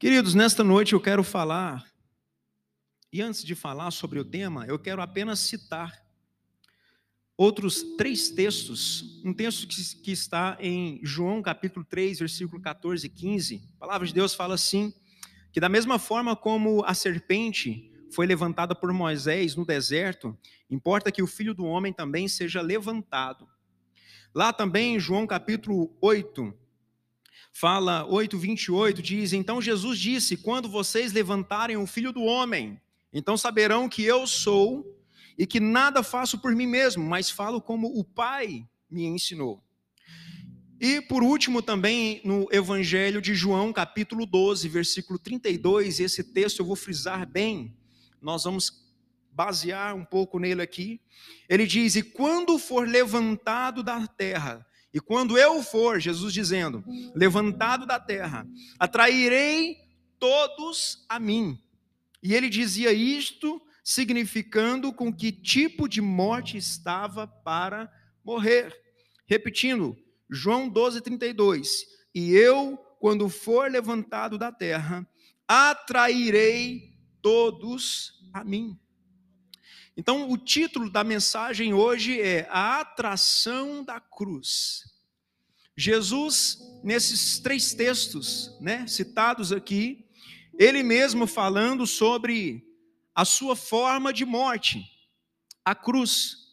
Queridos, nesta noite eu quero falar, e antes de falar sobre o tema, eu quero apenas citar outros três textos. Um texto que, está em João capítulo 3, versículo 14 e 15. A palavra de Deus fala assim: que da mesma forma como a serpente foi levantada por Moisés no deserto, importa que o filho do homem também seja levantado. Lá também em João capítulo 8, fala 8, 28, diz: Então Jesus disse: Quando vocês levantarem o filho do homem, então saberão que eu sou e que nada faço por mim mesmo, mas falo como o Pai me ensinou. E por último, também no Evangelho de João, capítulo 12, versículo 32, esse texto eu vou frisar bem, nós vamos basear um pouco nele aqui. Ele diz: E quando for levantado da terra, e quando eu for, Jesus dizendo, levantado da terra, atrairei todos a mim. E ele dizia isto significando com que tipo de morte estava para morrer. Repetindo, João 12, 32. E eu, quando for levantado da terra, atrairei todos a mim. Então, o título da mensagem hoje é A Atração da Cruz. Jesus, nesses três textos né, citados aqui, ele mesmo falando sobre a sua forma de morte, a cruz.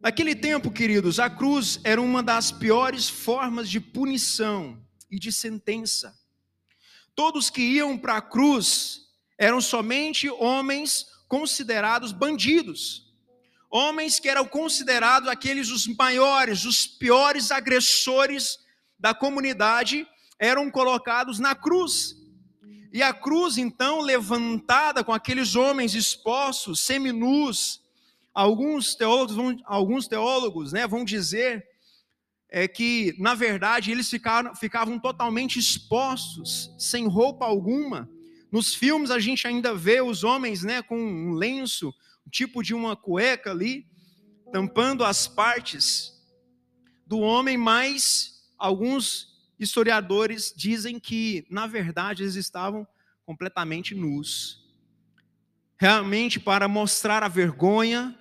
Naquele tempo, queridos, a cruz era uma das piores formas de punição e de sentença. Todos que iam para a cruz eram somente homens considerados bandidos, homens que eram considerados aqueles os maiores, os piores agressores da comunidade, eram colocados na cruz. E a cruz, então, levantada com aqueles homens expostos, seminus, alguns teólogos vão, alguns teólogos, né, vão dizer é, que, na verdade, eles ficaram, ficavam totalmente expostos, sem roupa alguma. Nos filmes a gente ainda vê os homens né, com um lenço, tipo de uma cueca ali, tampando as partes do homem, mas alguns historiadores dizem que, na verdade, eles estavam completamente nus. Realmente para mostrar a vergonha,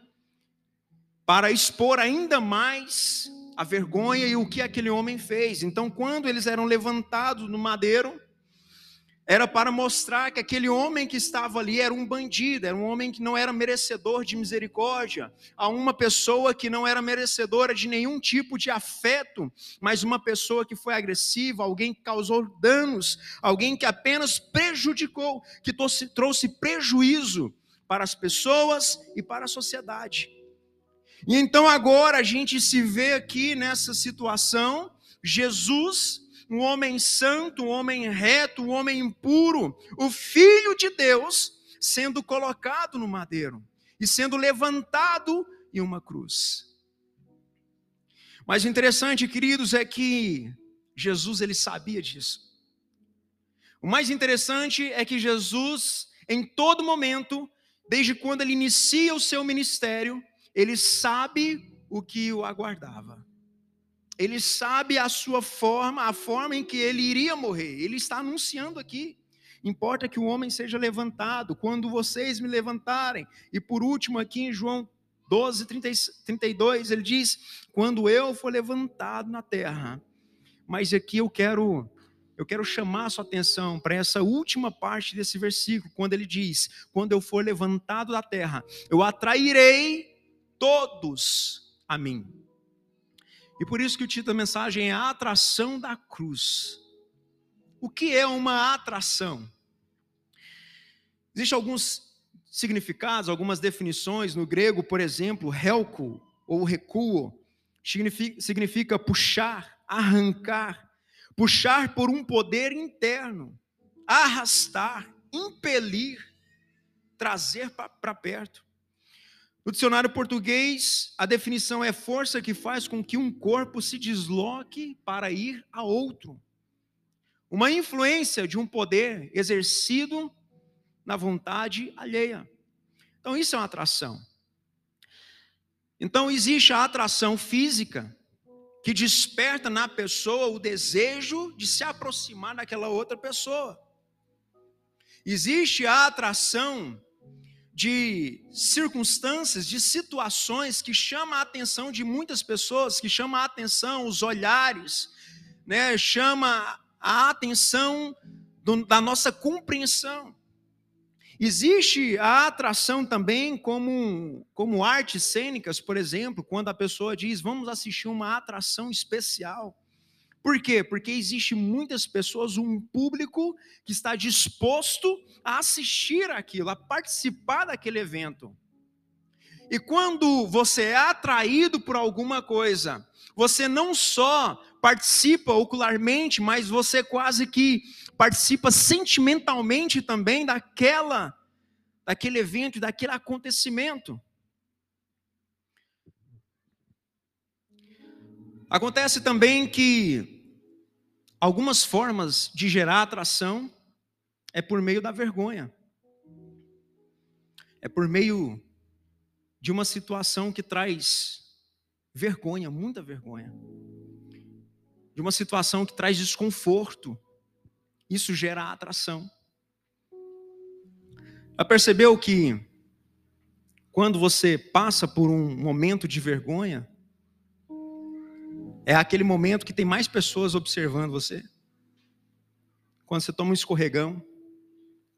para expor ainda mais a vergonha e o que aquele homem fez. Então, quando eles eram levantados no madeiro, era para mostrar que aquele homem que estava ali era um bandido, era um homem que não era merecedor de misericórdia, a uma pessoa que não era merecedora de nenhum tipo de afeto, mas uma pessoa que foi agressiva, alguém que causou danos, alguém que apenas prejudicou, que trouxe prejuízo para as pessoas e para a sociedade. E então agora a gente se vê aqui nessa situação, Jesus um homem santo, um homem reto, um homem impuro, o Filho de Deus, sendo colocado no madeiro e sendo levantado em uma cruz. Mas interessante, queridos, é que Jesus ele sabia disso. O mais interessante é que Jesus, em todo momento, desde quando ele inicia o seu ministério, ele sabe o que o aguardava. Ele sabe a sua forma, a forma em que ele iria morrer. Ele está anunciando aqui. Importa que o homem seja levantado, quando vocês me levantarem. E por último, aqui em João 12, 30, 32, ele diz: Quando eu for levantado na terra. Mas aqui eu quero eu quero chamar a sua atenção para essa última parte desse versículo, quando ele diz: Quando eu for levantado da terra, eu atrairei todos a mim. E por isso que o título da mensagem é a atração da cruz. O que é uma atração? Existem alguns significados, algumas definições no grego, por exemplo, helco ou recuo, significa, significa puxar, arrancar, puxar por um poder interno, arrastar, impelir, trazer para perto. No dicionário português, a definição é força que faz com que um corpo se desloque para ir a outro. Uma influência de um poder exercido na vontade alheia. Então, isso é uma atração. Então, existe a atração física, que desperta na pessoa o desejo de se aproximar daquela outra pessoa. Existe a atração de circunstâncias, de situações que chama a atenção de muitas pessoas, que chama a atenção, os olhares, né, chama a atenção do, da nossa compreensão. Existe a atração também como, como artes cênicas, por exemplo, quando a pessoa diz, vamos assistir uma atração especial. Por quê? Porque existe muitas pessoas, um público que está disposto a assistir aquilo, a participar daquele evento. E quando você é atraído por alguma coisa, você não só participa ocularmente, mas você quase que participa sentimentalmente também daquela daquele evento daquele acontecimento. Acontece também que algumas formas de gerar atração é por meio da vergonha. É por meio de uma situação que traz vergonha, muita vergonha. De uma situação que traz desconforto. Isso gera atração. Já percebeu que quando você passa por um momento de vergonha, é aquele momento que tem mais pessoas observando você. Quando você toma um escorregão,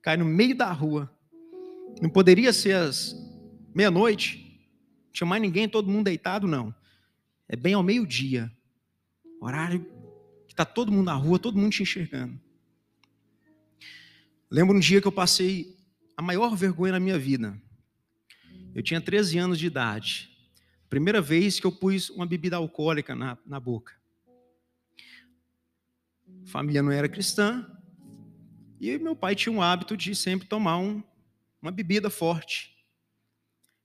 cai no meio da rua. Não poderia ser às meia-noite, tinha mais ninguém, todo mundo deitado, não. É bem ao meio-dia, horário que está todo mundo na rua, todo mundo te enxergando. Lembro um dia que eu passei a maior vergonha na minha vida. Eu tinha 13 anos de idade. Primeira vez que eu pus uma bebida alcoólica na, na boca. Família não era cristã. E meu pai tinha um hábito de sempre tomar um, uma bebida forte.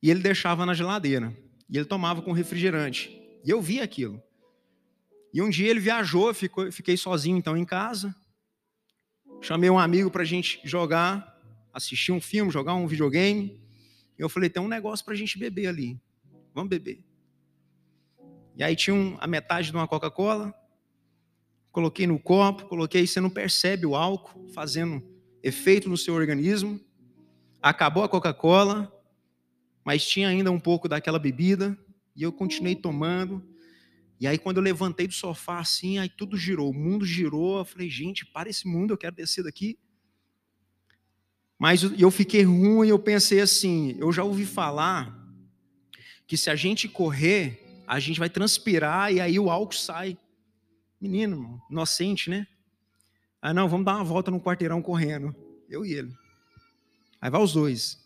E ele deixava na geladeira. E ele tomava com refrigerante. E eu via aquilo. E um dia ele viajou, ficou, fiquei sozinho então em casa. Chamei um amigo para a gente jogar, assistir um filme, jogar um videogame. E eu falei: tem um negócio para a gente beber ali. Vamos beber. E aí tinha um, a metade de uma Coca-Cola. Coloquei no copo, coloquei, você não percebe o álcool fazendo efeito no seu organismo. Acabou a Coca-Cola, mas tinha ainda um pouco daquela bebida, e eu continuei tomando. E aí, quando eu levantei do sofá assim, aí tudo girou, o mundo girou. Eu falei, gente, para esse mundo, eu quero descer daqui. Mas eu fiquei ruim, eu pensei assim, eu já ouvi falar que se a gente correr, a gente vai transpirar e aí o álcool sai. Menino, inocente, né? Ah, não, vamos dar uma volta no quarteirão correndo. Eu e ele. Aí vai os dois.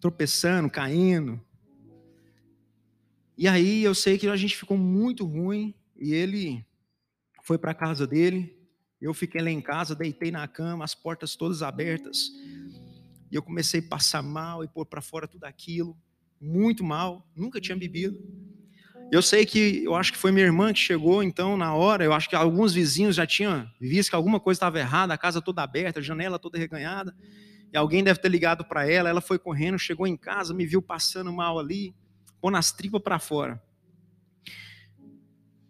Tropeçando, caindo. E aí eu sei que a gente ficou muito ruim e ele foi para casa dele. Eu fiquei lá em casa, deitei na cama, as portas todas abertas. E eu comecei a passar mal e pôr para fora tudo aquilo muito mal, nunca tinha bebido. Eu sei que, eu acho que foi minha irmã que chegou, então, na hora, eu acho que alguns vizinhos já tinham visto que alguma coisa estava errada, a casa toda aberta, a janela toda reganhada, e alguém deve ter ligado para ela, ela foi correndo, chegou em casa, me viu passando mal ali, pondo as tripas para fora.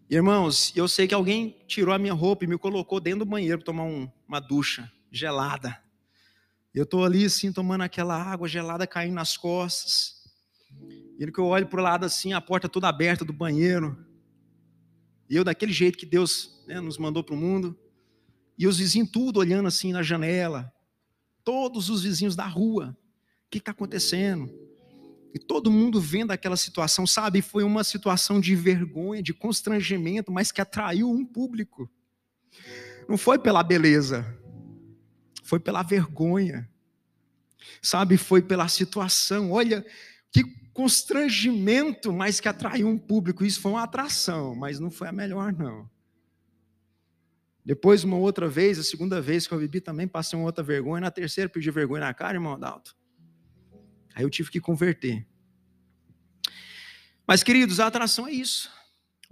Irmãos, eu sei que alguém tirou a minha roupa e me colocou dentro do banheiro para tomar um, uma ducha gelada. Eu estou ali, assim, tomando aquela água gelada caindo nas costas. E que eu olho para o lado assim, a porta toda aberta do banheiro. E eu, daquele jeito que Deus né, nos mandou para o mundo. E os vizinhos tudo olhando assim na janela. Todos os vizinhos da rua. O que está acontecendo? E todo mundo vendo aquela situação, sabe? Foi uma situação de vergonha, de constrangimento, mas que atraiu um público. Não foi pela beleza, foi pela vergonha. Sabe? Foi pela situação. Olha, que constrangimento, mas que atraiu um público. Isso foi uma atração, mas não foi a melhor, não. Depois, uma outra vez, a segunda vez que eu bebi também, passei uma outra vergonha. Na terceira, pedi vergonha na cara, irmão Adalto. Aí eu tive que converter. Mas, queridos, a atração é isso.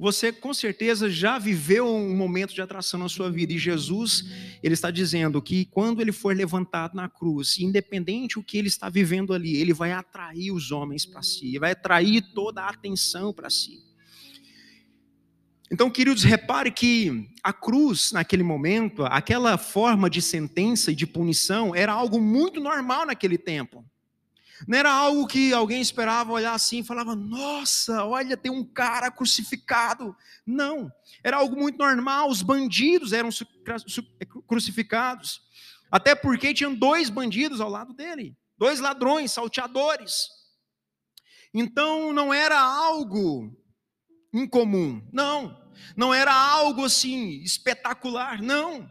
Você com certeza já viveu um momento de atração na sua vida e Jesus, ele está dizendo que quando ele for levantado na cruz, independente o que ele está vivendo ali, ele vai atrair os homens para si, vai atrair toda a atenção para si. Então, queridos, repare que a cruz, naquele momento, aquela forma de sentença e de punição, era algo muito normal naquele tempo. Não era algo que alguém esperava olhar assim e falava, nossa, olha, tem um cara crucificado. Não, era algo muito normal. Os bandidos eram crucificados. Até porque tinham dois bandidos ao lado dele, dois ladrões, salteadores. Então não era algo incomum, não. Não era algo assim espetacular, não.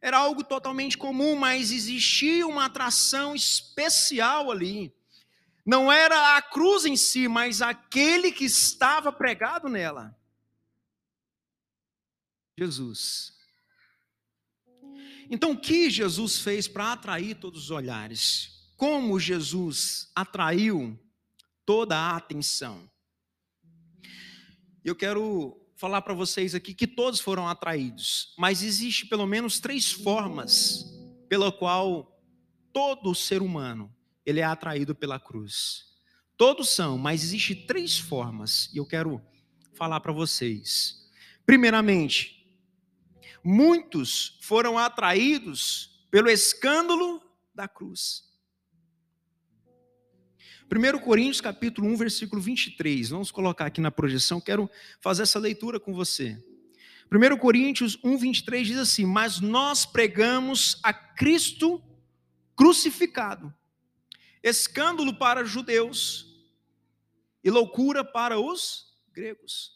Era algo totalmente comum, mas existia uma atração especial ali. Não era a cruz em si, mas aquele que estava pregado nela. Jesus. Então, o que Jesus fez para atrair todos os olhares? Como Jesus atraiu toda a atenção? Eu quero falar para vocês aqui que todos foram atraídos, mas existe pelo menos três formas pela qual todo ser humano ele é atraído pela cruz. Todos são, mas existe três formas e eu quero falar para vocês. Primeiramente, muitos foram atraídos pelo escândalo da cruz. 1 Coríntios capítulo 1, versículo 23. Vamos colocar aqui na projeção, quero fazer essa leitura com você. 1 Coríntios 1, 23 diz assim: Mas nós pregamos a Cristo crucificado, escândalo para judeus e loucura para os gregos.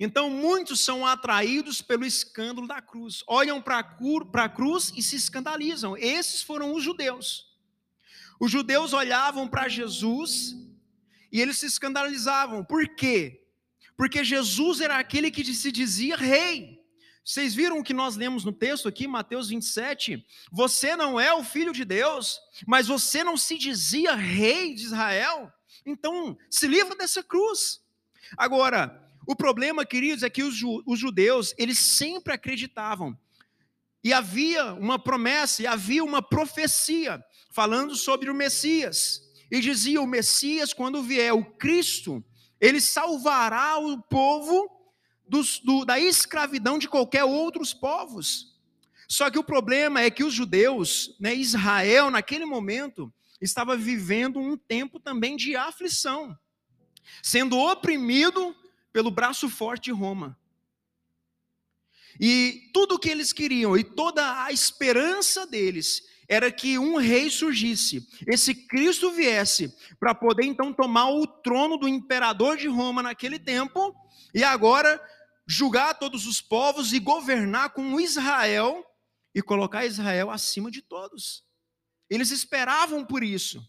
Então, muitos são atraídos pelo escândalo da cruz, olham para a cruz e se escandalizam. Esses foram os judeus. Os judeus olhavam para Jesus e eles se escandalizavam. Por quê? Porque Jesus era aquele que se dizia rei. Vocês viram o que nós lemos no texto aqui, Mateus 27? Você não é o filho de Deus, mas você não se dizia rei de Israel. Então, se livra dessa cruz. Agora, o problema, queridos, é que os, judeus, eles sempre acreditavam. E havia uma promessa, e havia uma profecia falando sobre o Messias. E dizia: o Messias, quando vier, o Cristo, ele salvará o povo dos, do, da escravidão de qualquer outros povos. Só que o problema é que os judeus, né, Israel, naquele momento, estava vivendo um tempo também de aflição, sendo oprimido pelo braço forte de Roma. E tudo o que eles queriam e toda a esperança deles era que um rei surgisse, esse Cristo viesse para poder então tomar o trono do imperador de Roma naquele tempo e agora julgar todos os povos e governar com Israel e colocar Israel acima de todos. Eles esperavam por isso.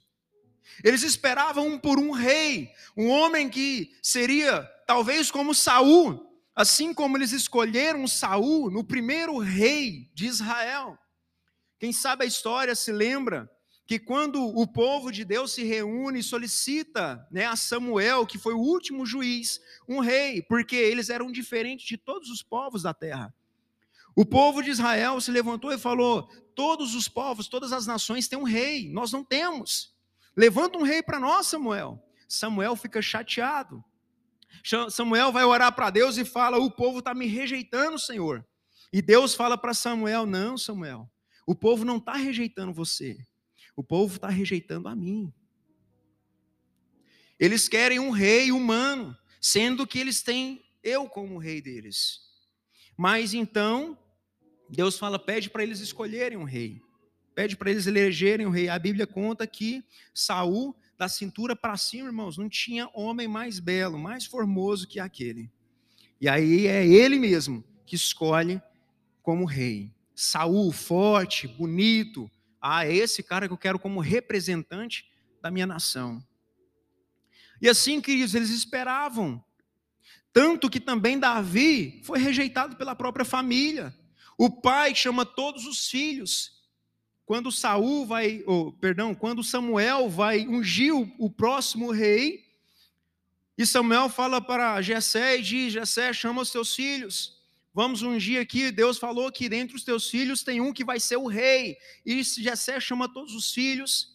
Eles esperavam por um rei, um homem que seria talvez como Saul, assim como eles escolheram Saul no primeiro rei de Israel. Quem sabe a história se lembra que quando o povo de Deus se reúne e solicita né, a Samuel, que foi o último juiz, um rei, porque eles eram diferentes de todos os povos da terra. O povo de Israel se levantou e falou: Todos os povos, todas as nações têm um rei, nós não temos. Levanta um rei para nós, Samuel. Samuel fica chateado. Samuel vai orar para Deus e fala: O povo está me rejeitando, Senhor. E Deus fala para Samuel: Não, Samuel, o povo não está rejeitando você, o povo está rejeitando a mim. Eles querem um rei humano, sendo que eles têm eu como rei deles. Mas então, Deus fala: pede para eles escolherem um rei, pede para eles elegerem um rei. A Bíblia conta que Saul, da cintura para cima, irmãos, não tinha homem mais belo, mais formoso que aquele. E aí é ele mesmo que escolhe como rei. Saul, forte, bonito. Ah, é esse cara que eu quero como representante da minha nação. E assim, queridos, eles esperavam. Tanto que também Davi foi rejeitado pela própria família. O pai chama todos os filhos. Quando Saul vai, oh, perdão, quando Samuel vai ungir o, próximo rei, e Samuel fala para Jessé e diz: Jessé, chama os seus filhos. Vamos ungir aqui, Deus falou que dentre os teus filhos tem um que vai ser o rei. E Jessé chama todos os filhos.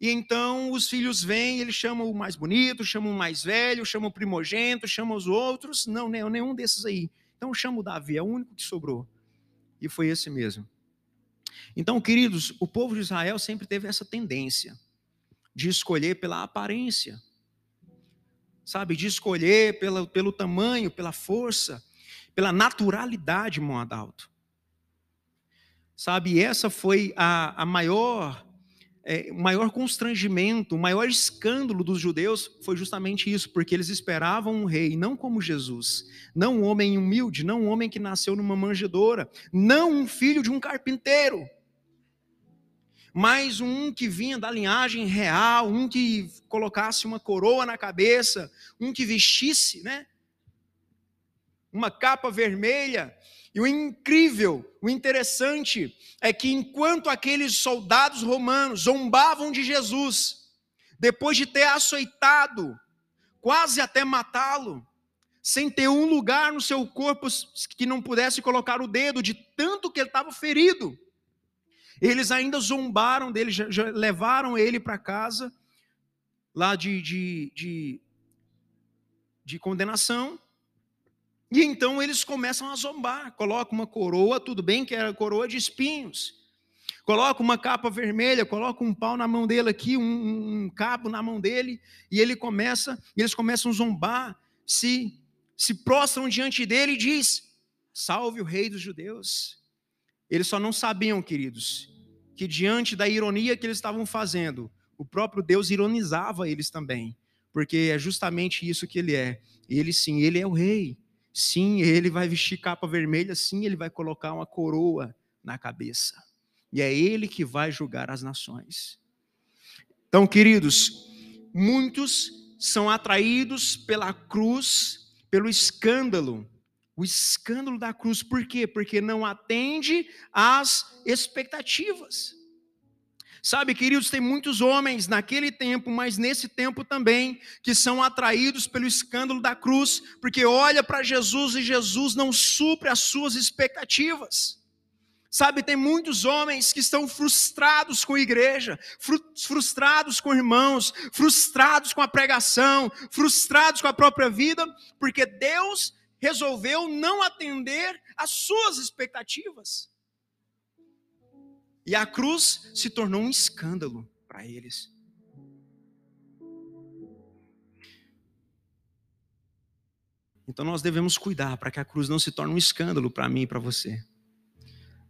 E então os filhos vêm, eles chamam o mais bonito, chamam o mais velho, chamam o primogênito, chamam os outros. Não, nenhum desses aí. Então chama o Davi, é o único que sobrou. E foi esse mesmo. Então, queridos, o povo de Israel sempre teve essa tendência de escolher pela aparência, sabe? De escolher pela, pelo tamanho, pela força, pela naturalidade, Moadalto. Sabe, e essa foi a, a maior é, o maior constrangimento, o maior escândalo dos judeus foi justamente isso, porque eles esperavam um rei, não como Jesus, não um homem humilde, não um homem que nasceu numa manjedoura, não um filho de um carpinteiro, mas um que vinha da linhagem real, um que colocasse uma coroa na cabeça, um que vestisse, né? Uma capa vermelha, e o incrível, o interessante, é que enquanto aqueles soldados romanos zombavam de Jesus, depois de ter açoitado, quase até matá-lo, sem ter um lugar no seu corpo que não pudesse colocar o dedo, de tanto que ele estava ferido, eles ainda zombaram dele, já, já levaram ele para casa, lá de, de, de, de condenação, e então eles começam a zombar, coloca uma coroa, tudo bem que era coroa de espinhos. Coloca uma capa vermelha, coloca um pau na mão dele aqui, um, um cabo na mão dele, e ele começa, eles começam a zombar, se se prostram diante dele e diz: "Salve o rei dos judeus". Eles só não sabiam, queridos, que diante da ironia que eles estavam fazendo, o próprio Deus ironizava eles também, porque é justamente isso que ele é. Ele sim, ele é o rei. Sim, ele vai vestir capa vermelha, sim, ele vai colocar uma coroa na cabeça. E é ele que vai julgar as nações. Então, queridos, muitos são atraídos pela cruz, pelo escândalo, o escândalo da cruz. Por quê? Porque não atende às expectativas. Sabe, queridos, tem muitos homens naquele tempo, mas nesse tempo também, que são atraídos pelo escândalo da cruz, porque olha para Jesus e Jesus não supre as suas expectativas. Sabe, tem muitos homens que estão frustrados com a igreja, frustrados com irmãos, frustrados com a pregação, frustrados com a própria vida, porque Deus resolveu não atender às suas expectativas. E a cruz se tornou um escândalo para eles. Então nós devemos cuidar para que a cruz não se torne um escândalo para mim e para você.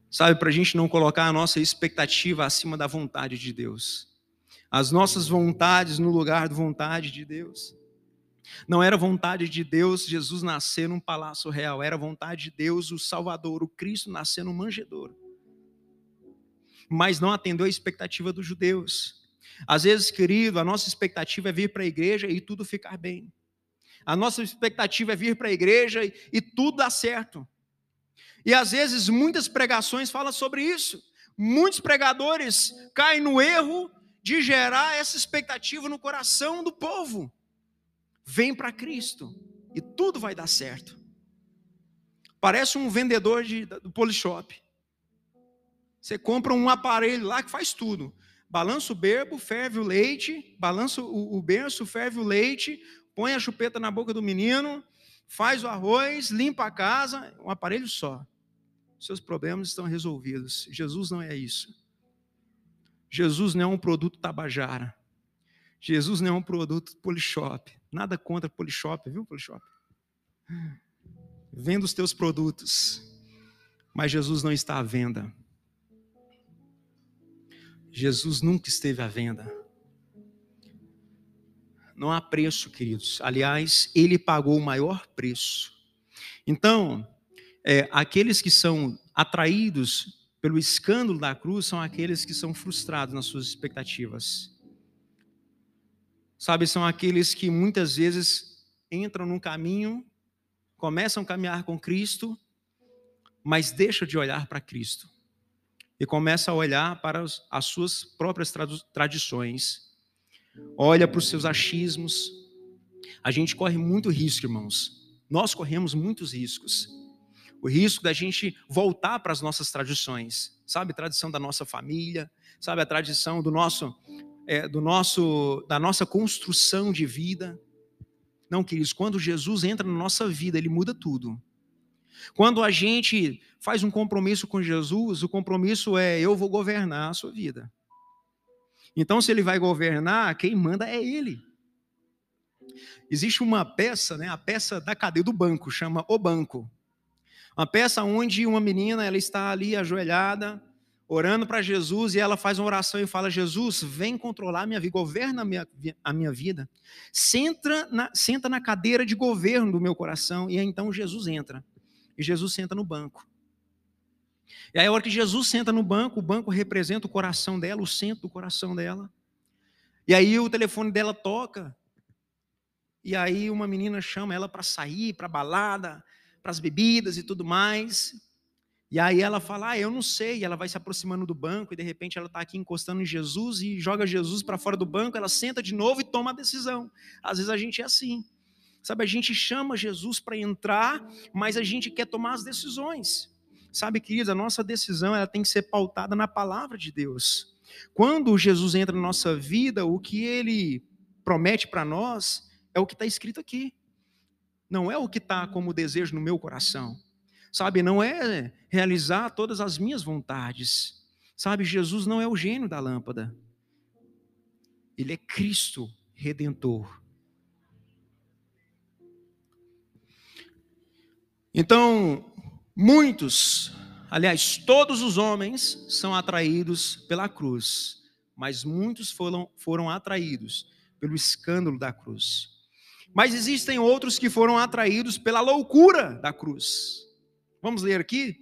Sabe, para a gente não colocar a nossa expectativa acima da vontade de Deus. As nossas vontades no lugar da vontade de Deus. Não era vontade de Deus Jesus nascer num palácio real, era vontade de Deus o Salvador, o Cristo nascer num manjedouro mas não atendeu a expectativa dos judeus. Às vezes, querido, a nossa expectativa é vir para a igreja e tudo ficar bem. A nossa expectativa é vir para a igreja e, e tudo dar certo. E às vezes muitas pregações falam sobre isso. Muitos pregadores caem no erro de gerar essa expectativa no coração do povo. Vem para Cristo e tudo vai dar certo. Parece um vendedor de, do polishop. Você compra um aparelho lá que faz tudo. Balança o berbo, ferve o leite, balança o, o berço, ferve o leite, põe a chupeta na boca do menino, faz o arroz, limpa a casa, um aparelho só. Seus problemas estão resolvidos. Jesus não é isso. Jesus não é um produto tabajara. Jesus não é um produto polishop. Nada contra polishop, viu, polishop? Venda os teus produtos. Mas Jesus não está à venda. Jesus nunca esteve à venda. Não há preço, queridos. Aliás, ele pagou o maior preço. Então, é, aqueles que são atraídos pelo escândalo da cruz são aqueles que são frustrados nas suas expectativas. Sabe, são aqueles que muitas vezes entram num caminho, começam a caminhar com Cristo, mas deixam de olhar para Cristo e começa a olhar para as suas próprias tradições, olha para os seus achismos. A gente corre muito risco, irmãos. Nós corremos muitos riscos. O risco da gente voltar para as nossas tradições, sabe? Tradição da nossa família, sabe? A tradição do nosso é, do nosso, da nossa construção de vida. Não, queridos, quando Jesus entra na nossa vida, ele muda tudo. Quando a gente faz um compromisso com Jesus, o compromisso é: eu vou governar a sua vida. Então, se ele vai governar, quem manda é ele. Existe uma peça, né, a peça da cadeia do banco, chama O Banco. Uma peça onde uma menina ela está ali ajoelhada, orando para Jesus e ela faz uma oração e fala: Jesus, vem controlar a minha vida, governa a minha, a minha vida. Senta na, senta na cadeira de governo do meu coração. E então Jesus entra. E Jesus senta no banco. E aí, a hora que Jesus senta no banco, o banco representa o coração dela, o centro do coração dela. E aí o telefone dela toca. E aí uma menina chama ela para sair, para balada, para as bebidas e tudo mais. E aí ela fala, ah, eu não sei. E ela vai se aproximando do banco e de repente ela está aqui encostando em Jesus e joga Jesus para fora do banco. Ela senta de novo e toma a decisão. Às vezes a gente é assim. Sabe, a gente chama Jesus para entrar, mas a gente quer tomar as decisões. Sabe, queridos, a nossa decisão ela tem que ser pautada na palavra de Deus. Quando Jesus entra na nossa vida, o que ele promete para nós é o que está escrito aqui. Não é o que está como desejo no meu coração Sabe, não é realizar todas as minhas vontades. Sabe, Jesus não é o gênio da lâmpada. Ele é Cristo redentor. Então, muitos, aliás, todos os homens são atraídos pela cruz, mas muitos foram, foram atraídos pelo escândalo da cruz. Mas existem outros que foram atraídos pela loucura da cruz. Vamos ler aqui?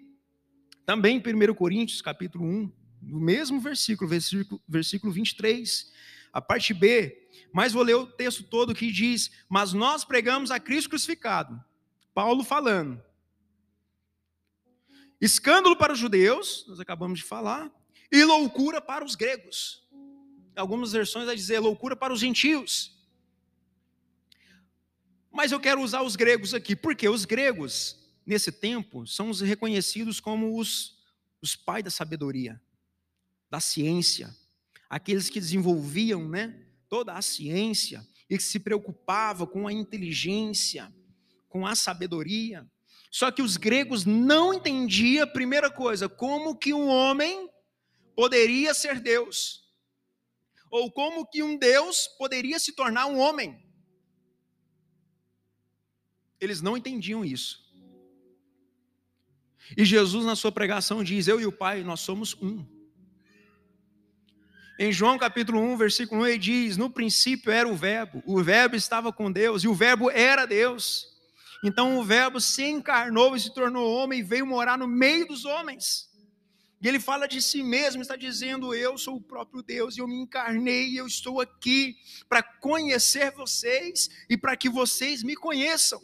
Também 1 Coríntios, capítulo 1, no mesmo versículo, versículo, versículo 23, a parte B. Mas vou ler o texto todo que diz: Mas nós pregamos a Cristo crucificado. Paulo falando. Escândalo para os judeus, nós acabamos de falar, e loucura para os gregos. Algumas versões vai dizer loucura para os gentios. Mas eu quero usar os gregos aqui, porque os gregos nesse tempo, são os reconhecidos como os, os pais da sabedoria, da ciência, aqueles que desenvolviam né, toda a ciência e que se preocupavam com a inteligência, com a sabedoria. Só que os gregos não entendiam, primeira coisa, como que um homem poderia ser Deus, ou como que um Deus poderia se tornar um homem. Eles não entendiam isso. E Jesus, na sua pregação, diz: Eu e o Pai, nós somos um. Em João capítulo 1, versículo 1, ele diz: No princípio era o Verbo, o Verbo estava com Deus e o Verbo era Deus. Então o Verbo se encarnou e se tornou homem e veio morar no meio dos homens. E ele fala de si mesmo, está dizendo: Eu sou o próprio Deus eu me encarnei e eu estou aqui para conhecer vocês e para que vocês me conheçam.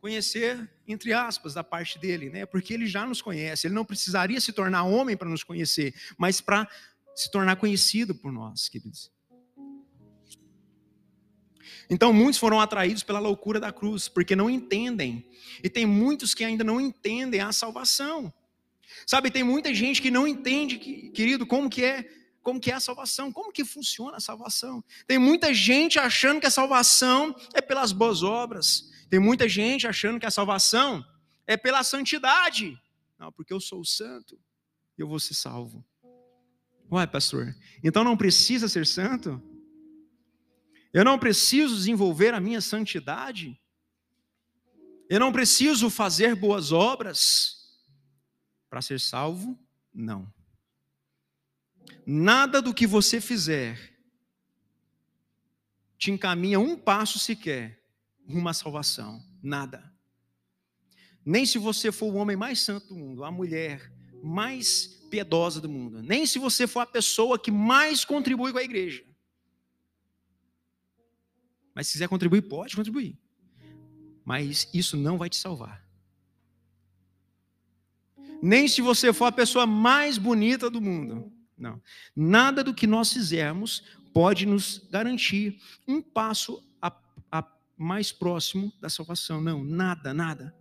Conhecer entre aspas, da parte dele, né? Porque ele já nos conhece, ele não precisaria se tornar homem para nos conhecer, mas para se tornar conhecido por nós, queridos. Então, muitos foram atraídos pela loucura da cruz, porque não entendem. E tem muitos que ainda não entendem a salvação. Sabe, tem muita gente que não entende, querido, como que é, como que é a salvação, como que funciona a salvação. Tem muita gente achando que a salvação é pelas boas obras, tem muita gente achando que a salvação é pela santidade. Não, porque eu sou santo, eu vou ser salvo. Uai, pastor, então não precisa ser santo? Eu não preciso desenvolver a minha santidade? Eu não preciso fazer boas obras para ser salvo? Não. Nada do que você fizer te encaminha um passo sequer rumo à salvação. Nada. Nem se você for o homem mais santo do mundo, a mulher mais piedosa do mundo, nem se você for a pessoa que mais contribui com a igreja. Mas se quiser contribuir, pode contribuir. Mas isso não vai te salvar. Nem se você for a pessoa mais bonita do mundo. Não. Nada do que nós fizermos pode nos garantir um passo mais próximo da salvação. Não, nada, nada.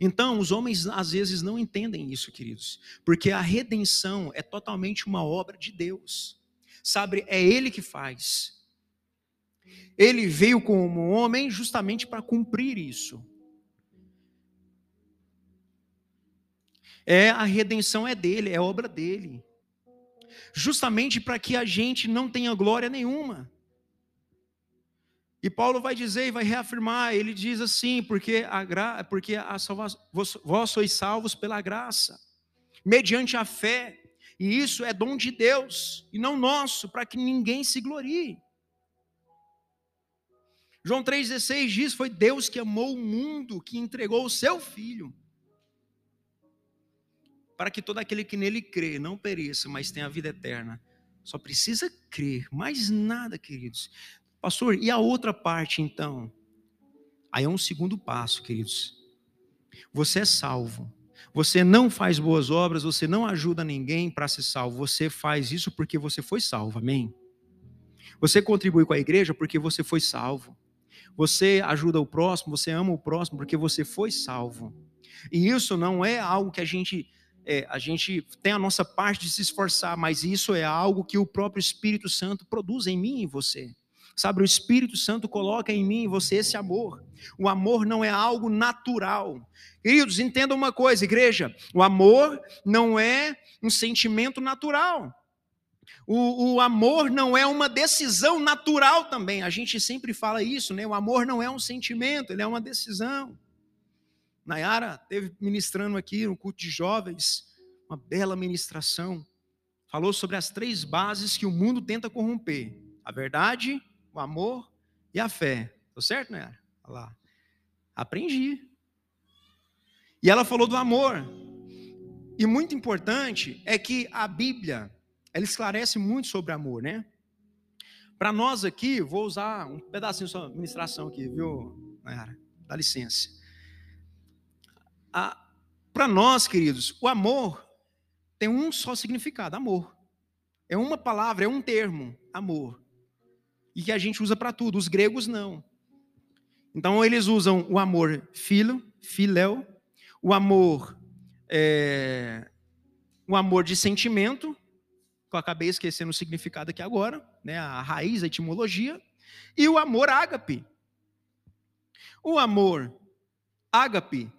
Então, os homens às vezes não entendem isso, queridos, porque a redenção é totalmente uma obra de Deus. Sabe, é Ele que faz. Ele veio como homem justamente para cumprir isso. É a redenção é dele, é obra dele. Justamente para que a gente não tenha glória nenhuma. E Paulo vai dizer e vai reafirmar, ele diz assim, porque a gra... porque a salva... vós sois salvos pela graça, mediante a fé, e isso é dom de Deus e não nosso, para que ninguém se glorie. João 3,16 diz: Foi Deus que amou o mundo, que entregou o seu filho, para que todo aquele que nele crê não pereça, mas tenha a vida eterna. Só precisa crer, mais nada, queridos. Pastor, e a outra parte então? Aí é um segundo passo, queridos. Você é salvo. Você não faz boas obras, você não ajuda ninguém para ser salvo. Você faz isso porque você foi salvo, amém? Você contribui com a igreja porque você foi salvo. Você ajuda o próximo, você ama o próximo porque você foi salvo. E isso não é algo que a gente é, a gente tem a nossa parte de se esforçar, mas isso é algo que o próprio Espírito Santo produz em mim e em você. Sabe, o Espírito Santo coloca em mim e você esse amor. O amor não é algo natural. Queridos, entendam uma coisa, igreja: o amor não é um sentimento natural. O, o, amor não é uma decisão natural também. A gente sempre fala isso, né? O amor não é um sentimento, ele é uma decisão. Nayara teve ministrando aqui no culto de jovens, uma bela ministração. Falou sobre as três bases que o mundo tenta corromper: a verdade, o amor e a fé. Tô certo, né? Olha lá. Aprendi. E ela falou do amor. E muito importante é que a Bíblia, ela esclarece muito sobre amor, né? Para nós aqui, vou usar um pedacinho da sua ministração aqui, viu, Nayara? Dá licença. Para nós, queridos, o amor tem um só significado: amor. É uma palavra, é um termo, amor e que a gente usa para tudo. Os gregos não. Então eles usam o amor filo, filéu, o amor, é, o amor de sentimento, que eu acabei esquecendo o significado aqui agora, né, a raiz, a etimologia, e o amor ágape. O amor ágape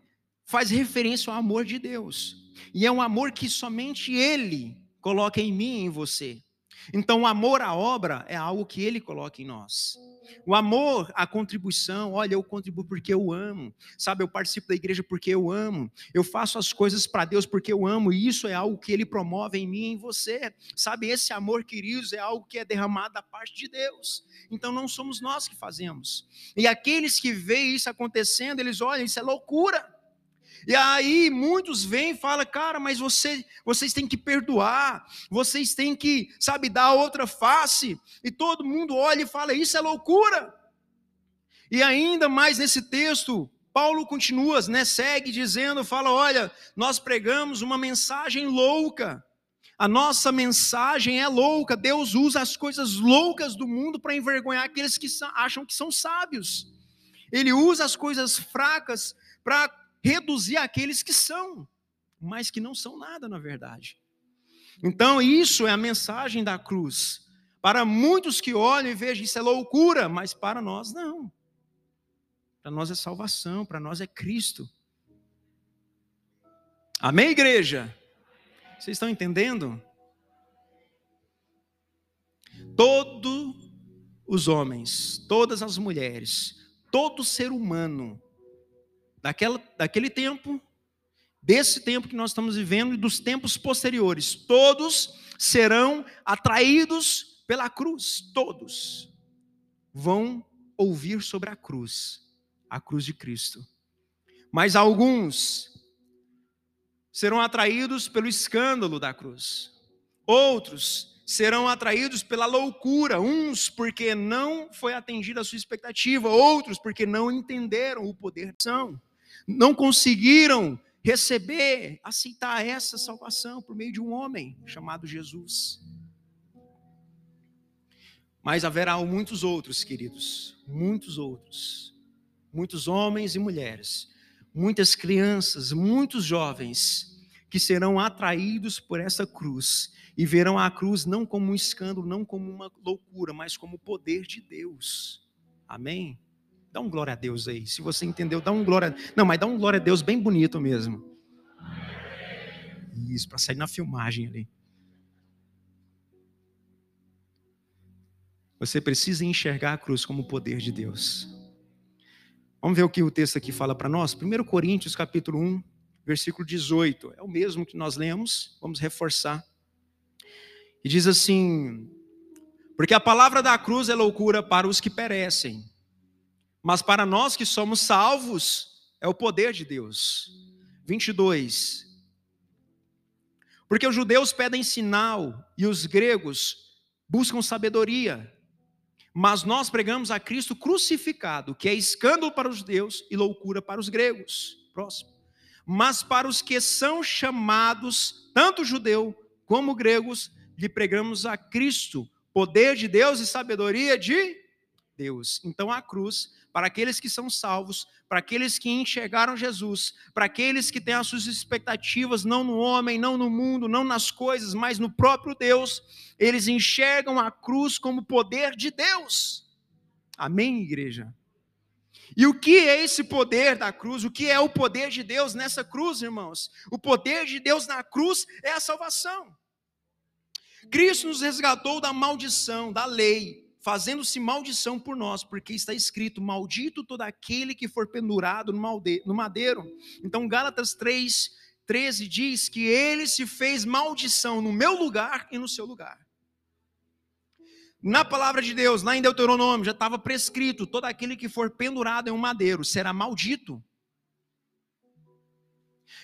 faz referência ao amor de Deus. E é um amor que somente Ele coloca em mim e em você. Então, o amor à obra é algo que ele coloca em nós. O amor à contribuição, olha, eu contribuo porque eu amo. Sabe, eu participo da igreja porque eu amo. Eu faço as coisas para Deus porque eu amo, e isso é algo que ele promove em mim e em você. Sabe, esse amor, queridos, é algo que é derramado da parte de Deus. Então não somos nós que fazemos. E aqueles que veem isso acontecendo, eles olham, isso é loucura. E aí muitos vêm e falam, cara, mas você, vocês têm que perdoar, vocês têm que, sabe, dar outra face. E todo mundo olha e fala, isso é loucura. E ainda mais nesse texto, Paulo continua, né, segue dizendo, fala, olha, nós pregamos uma mensagem louca. A nossa mensagem é louca. Deus usa as coisas loucas do mundo para envergonhar aqueles que acham que são sábios. Ele usa as coisas fracas para reduzir aqueles que são, mas que não são nada na verdade. Então, isso é a mensagem da cruz. Para muitos que olham e vejam isso é loucura, mas para nós não. Para nós é salvação, para nós é Cristo. Amém, igreja? Vocês estão entendendo? Todos os homens, todas as mulheres, todo ser humano daquela, daquele tempo, desse tempo que nós estamos vivendo e dos tempos posteriores. Todos serão atraídos pela cruz, todos vão ouvir sobre a cruz, a cruz de Cristo. Mas alguns serão atraídos pelo escândalo da cruz. Outros serão atraídos pela loucura, uns porque não foi atendida a sua expectativa, outros porque não entenderam o poder de São não conseguiram receber, aceitar essa salvação por meio de um homem chamado Jesus. Mas haverá muitos outros, queridos, muitos outros, muitos homens e mulheres, muitas crianças, muitos jovens que serão atraídos por essa cruz e verão a cruz não como um escândalo, não como uma loucura, mas como o poder de Deus. Amém? Dá um glória a Deus aí. Se você entendeu, dá um glória. Não, mas dá um glória a Deus bem bonito mesmo. Isso, para sair na filmagem ali. Você precisa enxergar a cruz como o poder de Deus. Vamos ver o que o texto aqui fala para nós? 1 Coríntios capítulo 1, versículo 18. É o mesmo que nós lemos, vamos reforçar. E diz assim: Porque a palavra da cruz é loucura para os que perecem, mas para nós que somos salvos, é o poder de Deus. 22. Porque os judeus pedem sinal e os gregos buscam sabedoria. Mas nós pregamos a Cristo crucificado, que é escândalo para os judeus e loucura para os gregos. Próximo. Mas para os que são chamados, tanto judeu como gregos, lhe pregamos a Cristo, poder de Deus e sabedoria de Deus. Então a cruz, para aqueles que são salvos, para aqueles que enxergaram Jesus, para aqueles que têm as suas expectativas não no homem, não no mundo, não nas coisas, mas no próprio Deus, eles enxergam a cruz como poder de Deus. Amém, igreja? E o que é esse poder da cruz? O que é o poder de Deus nessa cruz, irmãos? O poder de Deus na cruz é a salvação. Cristo nos resgatou da maldição, da lei, fazendo-se maldição por nós, porque está escrito: Maldito todo aquele que for pendurado no madeiro. Então, Gálatas 3, 13 diz que ele se fez maldição no meu lugar e no seu lugar. Na palavra de Deus, lá em Deuteronômio, já estava prescrito: todo aquele que for pendurado em um madeiro será maldito.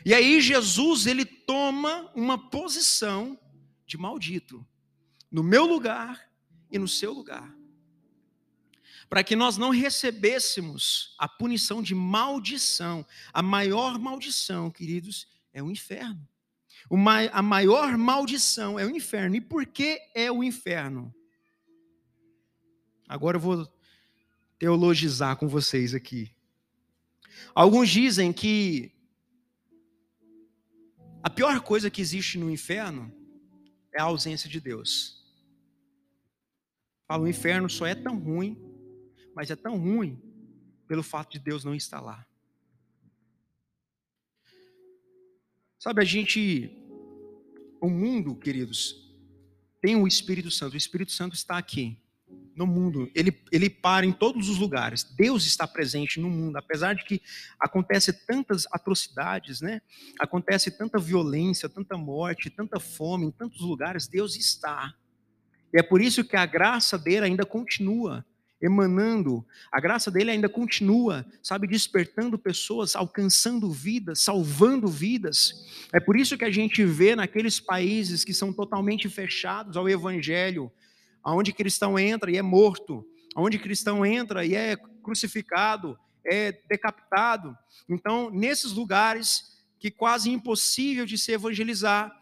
E aí Jesus, ele toma uma posição de maldito, no meu lugar e no seu lugar. Para que nós não recebêssemos a punição de maldição. A maior maldição, queridos, é o inferno. a maior maldição é o inferno. E por que é o inferno? Agora eu vou teologizar com vocês aqui. Alguns dizem que a pior coisa que existe no inferno é a ausência de Deus. Fala, o inferno só é tão ruim, mas é tão ruim pelo fato de Deus não estar lá. Sabe, a gente, o mundo, queridos, tem o Espírito Santo. O Espírito Santo está aqui, no mundo. Ele, ele para em todos os lugares. Deus está presente no mundo. Apesar de que acontece tantas atrocidades, né? Acontece tanta violência, tanta morte, tanta fome em tantos lugares, Deus está. E é por isso que a graça dele ainda continua emanando, a graça dele ainda continua, sabe, despertando pessoas, alcançando vidas, salvando vidas. É por isso que a gente vê naqueles países que são totalmente fechados ao evangelho, aonde cristão entra e é morto, aonde cristão entra e é crucificado, é decapitado. Então, nesses lugares que quase impossível de se evangelizar,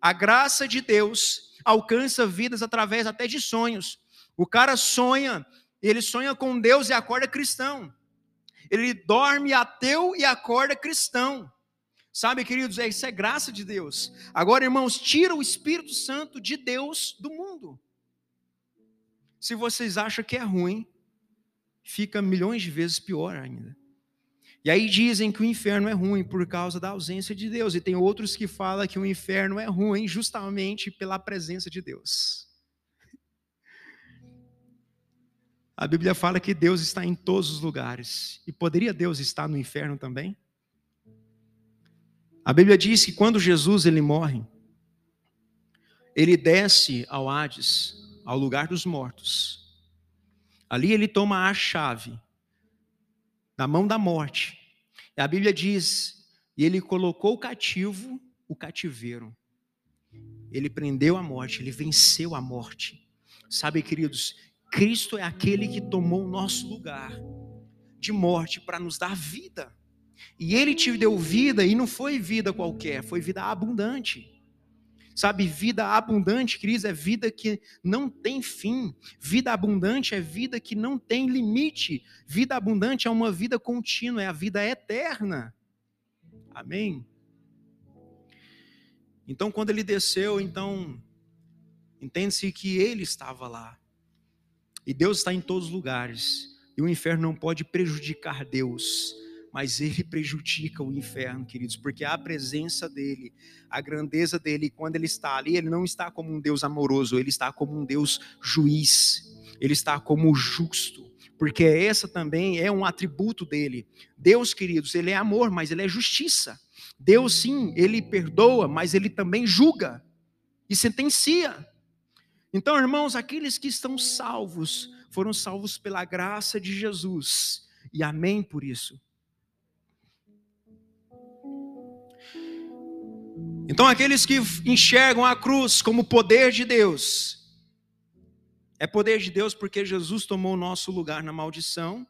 a graça de Deus alcança vidas através até de sonhos. O cara sonha, ele sonha com Deus e acorda cristão. Ele dorme ateu e acorda cristão. Sabe, queridos, é, isso é graça de Deus. Agora, irmãos, tira o Espírito Santo de Deus do mundo. Se vocês acham que é ruim, fica milhões de vezes pior ainda. E aí dizem que o inferno é ruim por causa da ausência de Deus, e tem outros que falam que o inferno é ruim justamente pela presença de Deus. A Bíblia fala que Deus está em todos os lugares. E poderia Deus estar no inferno também? A Bíblia diz que quando Jesus ele morre, ele desce ao Hades, ao lugar dos mortos. Ali ele toma a chave na mão da morte. E a Bíblia diz: e ele colocou o cativo, o cativeiro. Ele prendeu a morte, ele venceu a morte. Sabe, queridos, Cristo é aquele que tomou o nosso lugar de morte para nos dar vida. E ele te deu vida, e não foi vida qualquer, foi vida abundante. Sabe, vida abundante, Cris, é vida que não tem fim. Vida abundante é vida que não tem limite. Vida abundante é uma vida contínua, é a vida eterna. Amém? Então, quando ele desceu, então, entende-se que ele estava lá. E Deus está em todos os lugares. E o inferno não pode prejudicar Deus, mas ele prejudica o inferno, queridos, porque a presença dele, a grandeza dele, quando ele está ali, ele não está como um Deus amoroso, ele está como um Deus juiz, ele está como justo, porque essa também é um atributo dele. Deus, queridos, ele é amor, mas ele é justiça. Deus, sim, ele perdoa, mas ele também julga e sentencia. Então, irmãos, aqueles que estão salvos, foram salvos pela graça de Jesus. E amém por isso. Então, aqueles que enxergam a cruz como poder de Deus, é poder de Deus porque Jesus tomou o nosso lugar na maldição.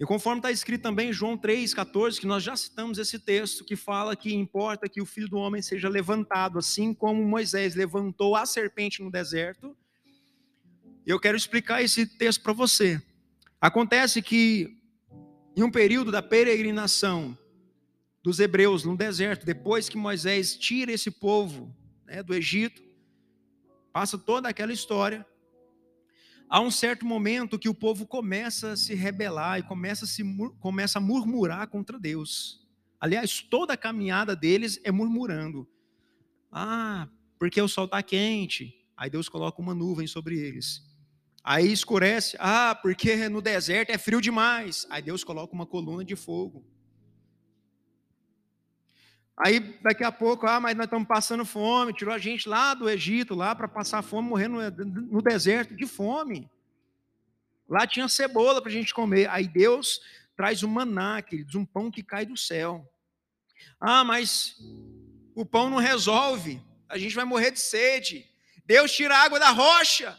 E conforme está escrito também em João 3,14, que nós já citamos esse texto, que fala que importa que o filho do homem seja levantado, assim como Moisés levantou a serpente no deserto, eu quero explicar esse texto para você. Acontece que, em um período da peregrinação dos hebreus no deserto, depois que Moisés tira esse povo né, do Egito, passa toda aquela história. Há um certo momento que o povo começa a se rebelar e começa a, se, começa a murmurar contra Deus. Aliás, toda a caminhada deles é murmurando. Ah, porque o sol está quente. Aí Deus coloca uma nuvem sobre eles. Aí escurece, ah, porque no deserto é frio demais. Aí Deus coloca uma coluna de fogo. Aí daqui a pouco, ah, mas nós estamos passando fome, tirou a gente lá do Egito, lá para passar fome, morrer no, deserto de fome. Lá tinha cebola para a gente comer. Aí Deus traz o maná, queridos, um pão que cai do céu. Ah, mas o pão não resolve, a gente vai morrer de sede. Deus tira a água da rocha.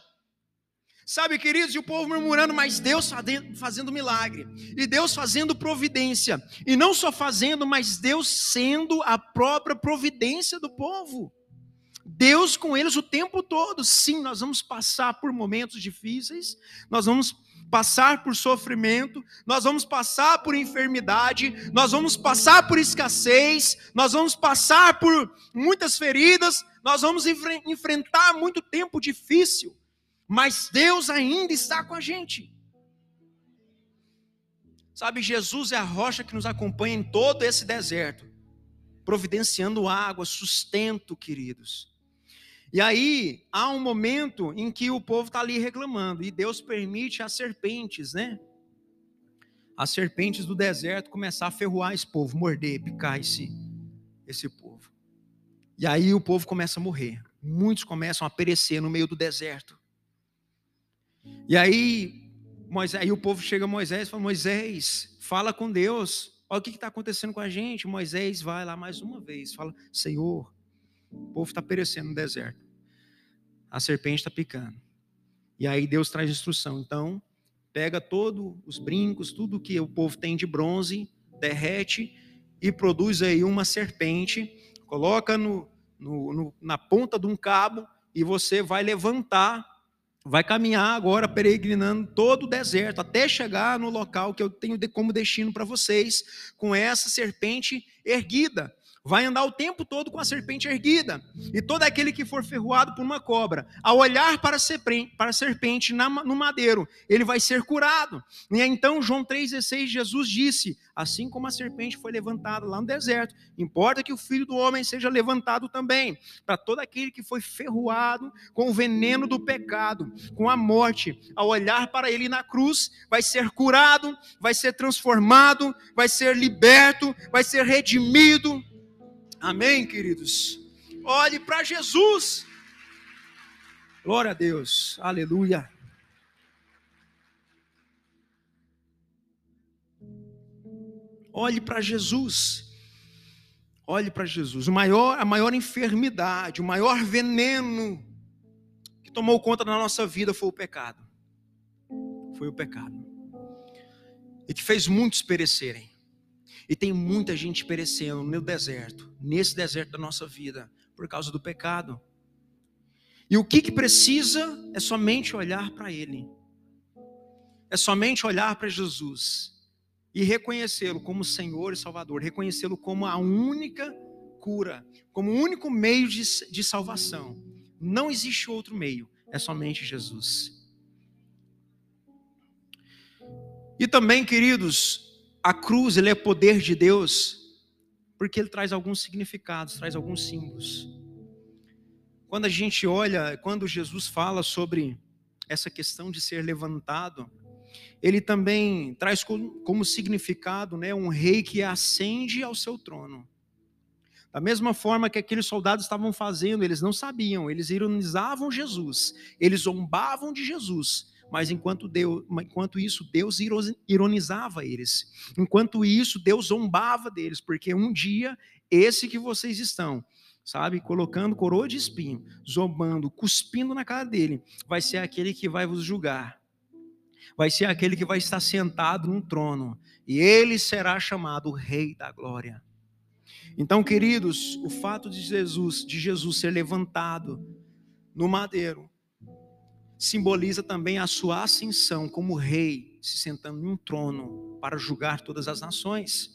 Sabe, queridos, e o povo murmurando, mas Deus fazendo milagre, e Deus fazendo providência, e não só fazendo, mas Deus sendo a própria providência do povo. Deus com eles o tempo todo. Sim, nós vamos passar por momentos difíceis, nós vamos passar por sofrimento, nós vamos passar por enfermidade, nós vamos passar por escassez, nós vamos passar por muitas feridas, nós vamos enfrentar muito tempo difícil mas Deus ainda está com a gente. Sabe, Jesus é a rocha que nos acompanha em todo esse deserto, providenciando água, sustento, queridos. E aí, há um momento em que o povo está ali reclamando, e Deus permite as serpentes, né? As serpentes do deserto começar a ferroar esse povo, morder, picar esse, esse povo. E aí o povo começa a morrer. Muitos começam a perecer no meio do deserto. E aí, Moisés, aí o povo chega a Moisés e fala: Moisés, fala com Deus. Olha o que está acontecendo com a gente. Moisés vai lá mais uma vez, fala: Senhor, o povo está perecendo no deserto. A serpente está picando. E aí Deus traz instrução. Então, pega todos os brincos, tudo que o povo tem de bronze, derrete e produz aí uma serpente, coloca no, no, no, na ponta de um cabo e você vai levantar vai caminhar agora peregrinando todo o deserto até chegar no local que eu tenho como destino para vocês, com essa serpente erguida vai andar o tempo todo com a serpente erguida. E todo aquele que for ferroado por uma cobra, ao olhar para a serpente no madeiro, ele vai ser curado. E então, João 3,16, Jesus disse: Assim como a serpente foi levantada lá no deserto, importa que o filho do homem seja levantado também, para todo aquele que foi ferroado com o veneno do pecado, com a morte, ao olhar para ele na cruz, vai ser curado, vai ser transformado, vai ser liberto, vai ser redimido Amém, queridos? Olhe para Jesus. Glória a Deus. Aleluia. Olhe para Jesus. Olhe para Jesus. O maior, a maior enfermidade, o maior veneno que tomou conta da nossa vida foi o pecado. Foi o pecado. E que fez muitos perecerem. E tem muita gente perecendo no deserto, nesse deserto da nossa vida, por causa do pecado. E o que, que precisa é somente olhar para Ele, é somente olhar para Jesus e reconhecê-lo como Senhor e Salvador, reconhecê-lo como a única cura, como o único meio de, de salvação. Não existe outro meio, é somente Jesus. E também, queridos, a cruz é poder de Deus, porque ele traz alguns significados, traz alguns símbolos. Quando a gente olha, quando Jesus fala sobre essa questão de ser levantado, ele também traz como significado né, um rei que ascende ao seu trono. Da mesma forma que aqueles soldados estavam fazendo, eles não sabiam, eles ironizavam Jesus, eles zombavam de Jesus, mas enquanto, Deus, enquanto isso, Deus ironizava eles. Enquanto isso, Deus zombava deles, porque um dia, esse que vocês estão, sabe, colocando coroa de espinho, zombando, cuspindo na cara dele, vai ser aquele que vai vos julgar. Vai ser aquele que vai estar sentado num trono, e ele será chamado Rei da Glória. Então, queridos, o fato de Jesus, de Jesus ser levantado no madeiro, simboliza também a sua ascensão como rei, se sentando em um trono para julgar todas as nações.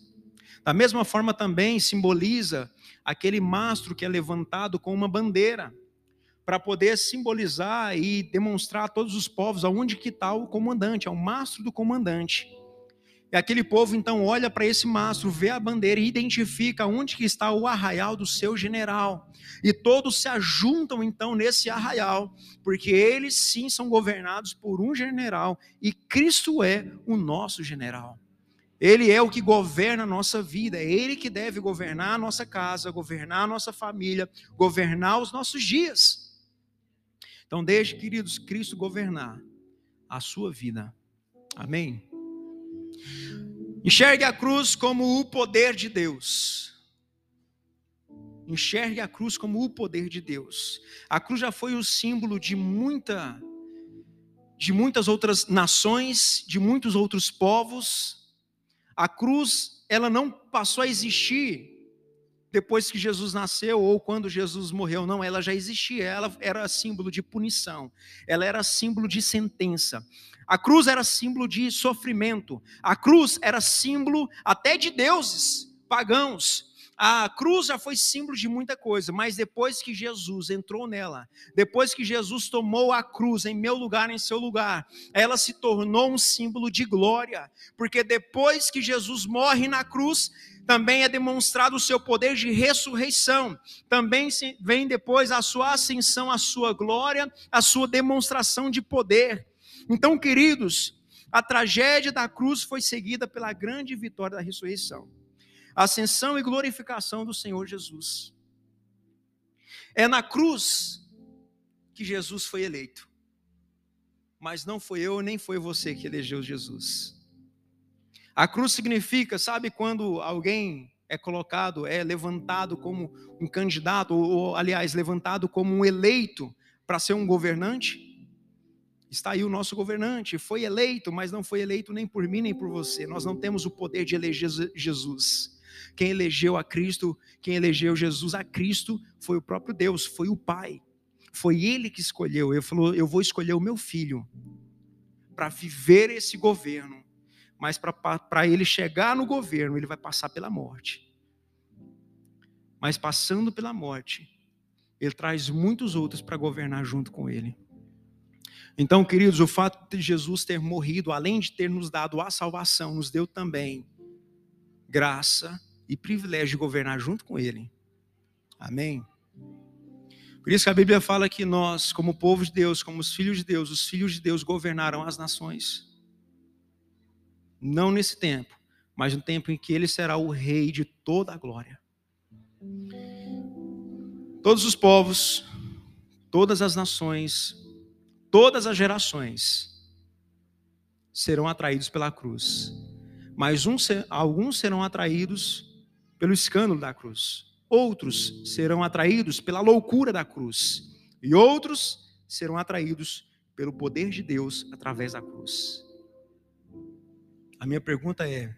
Da mesma forma também simboliza aquele mastro que é levantado com uma bandeira, para poder simbolizar e demonstrar a todos os povos aonde que está o comandante, é o mastro do comandante. E aquele povo então olha para esse mastro, vê a bandeira e identifica onde que está o arraial do seu general. E todos se ajuntam então nesse arraial, porque eles sim são governados por um general e Cristo é o nosso general. Ele é o que governa a nossa vida, é ele que deve governar a nossa casa, governar a nossa família, governar os nossos dias. Então deixe, queridos, Cristo governar a sua vida. Amém. Enxergue a cruz como o poder de Deus. Enxergue a cruz como o poder de Deus. A cruz já foi o símbolo de muita de muitas outras nações, de muitos outros povos. A cruz, ela não passou a existir depois que Jesus nasceu ou quando Jesus morreu, não, ela já existia, ela era símbolo de punição, ela era símbolo de sentença. A cruz era símbolo de sofrimento. A cruz era símbolo até de deuses pagãos. A cruz já foi símbolo de muita coisa, mas depois que Jesus entrou nela, depois que Jesus tomou a cruz em meu lugar, em seu lugar, ela se tornou um símbolo de glória, porque depois que Jesus morre na cruz, também é demonstrado o seu poder de ressurreição. Também vem depois a sua ascensão, a sua glória, a sua demonstração de poder. Então, queridos, a tragédia da cruz foi seguida pela grande vitória da ressurreição. Ascensão e glorificação do Senhor Jesus. É na cruz que Jesus foi eleito. Mas não foi eu nem foi você que elegeu Jesus. A cruz significa, sabe quando alguém é colocado, é levantado como um candidato, ou, ou aliás, levantado como um eleito para ser um governante? Está aí o nosso governante, foi eleito, mas não foi eleito nem por mim nem por você. Nós não temos o poder de eleger Jesus. Quem elegeu a Cristo, quem elegeu Jesus a Cristo foi o próprio Deus, foi o Pai. Foi ele que escolheu. Ele falou: Eu vou escolher o meu filho para viver esse governo. Mas para ele chegar no governo, ele vai passar pela morte. Mas passando pela morte, ele traz muitos outros para governar junto com ele. Então, queridos, o fato de Jesus ter morrido, além de ter nos dado a salvação, nos deu também graça e privilégio de governar junto com Ele. Amém? Por isso que a Bíblia fala que nós, como povo de Deus, como os filhos de Deus, os filhos de Deus governarão as nações. Não nesse tempo, mas no tempo em que Ele será o Rei de toda a glória. Todos os povos, todas as nações todas as gerações serão atraídos pela cruz, mas alguns serão atraídos pelo escândalo da cruz, outros serão atraídos pela loucura da cruz, e outros serão atraídos pelo poder de Deus através da cruz. A minha pergunta é: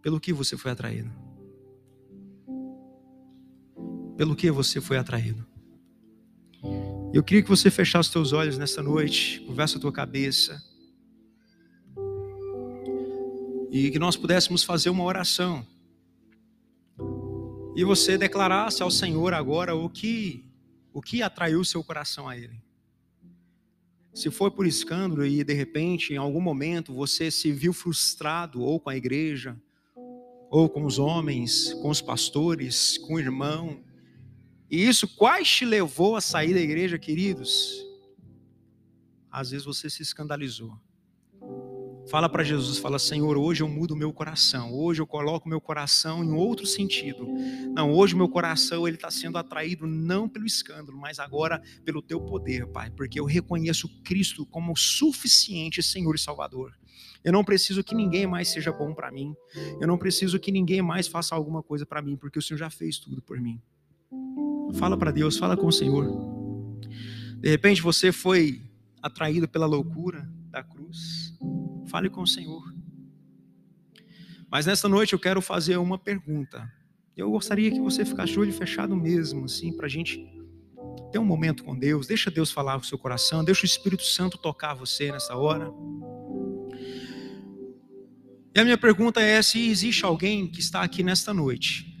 pelo que você foi atraído? Pelo que você foi atraído? Eu queria que você fechasse os teus olhos nessa noite, conversa a tua cabeça. e que nós pudéssemos fazer uma oração. E você declarasse ao Senhor agora o que o que atraiu seu coração a ele. Se foi por escândalo e de repente, em algum momento, você se viu frustrado ou com a igreja, ou com os homens, com os pastores, com o irmão, e isso quase te levou a sair da igreja, queridos, às vezes você se escandalizou. Fala para Jesus, fala, Senhor, hoje eu mudo meu coração, hoje eu coloco meu coração em outro sentido. Não, hoje meu coração ele está sendo atraído não pelo escândalo, mas agora pelo Teu poder, Pai, porque eu reconheço Cristo como suficiente Senhor e Salvador. Eu não preciso que ninguém mais seja bom para mim. Eu não preciso que ninguém mais faça alguma coisa para mim, porque o Senhor já fez tudo por mim. Fala para Deus, fala com o Senhor. De repente você foi atraído pela loucura da cruz fale com o Senhor. Mas nesta noite eu quero fazer uma pergunta. Eu gostaria que você ficasse de olho fechado mesmo, assim, para a gente ter um momento com Deus. Deixa Deus falar com o seu coração, deixa o Espírito Santo tocar você nessa hora. E a minha pergunta é: se existe alguém que está aqui nesta noite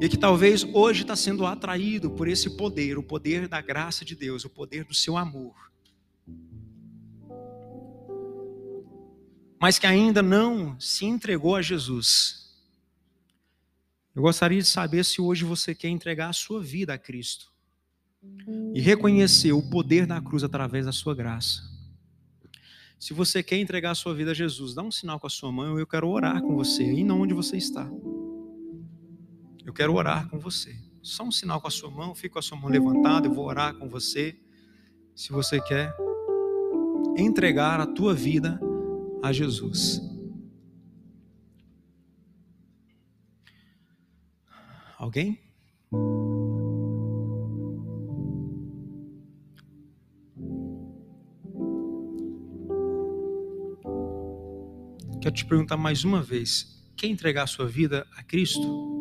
e que talvez hoje está sendo atraído por esse poder, o poder da graça de Deus, o poder do seu amor. mas que ainda não se entregou a Jesus. Eu gostaria de saber se hoje você quer entregar a sua vida a Cristo e reconhecer o poder da cruz através da sua graça. Se você quer entregar a sua vida a Jesus, dá um sinal com a sua mão, eu quero orar com você, aí onde você está. Eu quero orar com você. Só um sinal com a sua mão, fica com a sua mão levantada, eu vou orar com você. Se você quer entregar a tua vida a Jesus. Alguém? Quero te perguntar mais uma vez: quer entregar a sua vida a Cristo?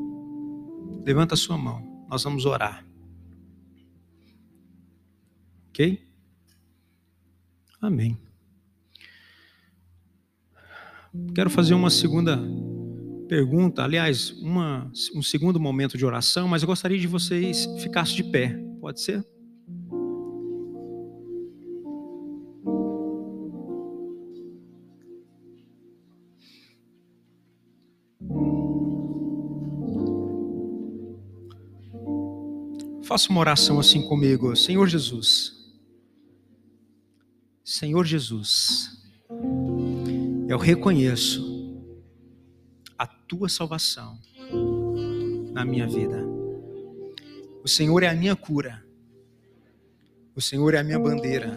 Levanta a sua mão, nós vamos orar. Ok? Amém. Quero fazer uma segunda pergunta, aliás, uma, um segundo momento de oração, mas eu gostaria de vocês ficassem de pé. Pode ser? Faça uma oração assim comigo, Senhor Jesus. Senhor Jesus eu reconheço a tua salvação na minha vida. O Senhor é a minha cura. O Senhor é a minha bandeira.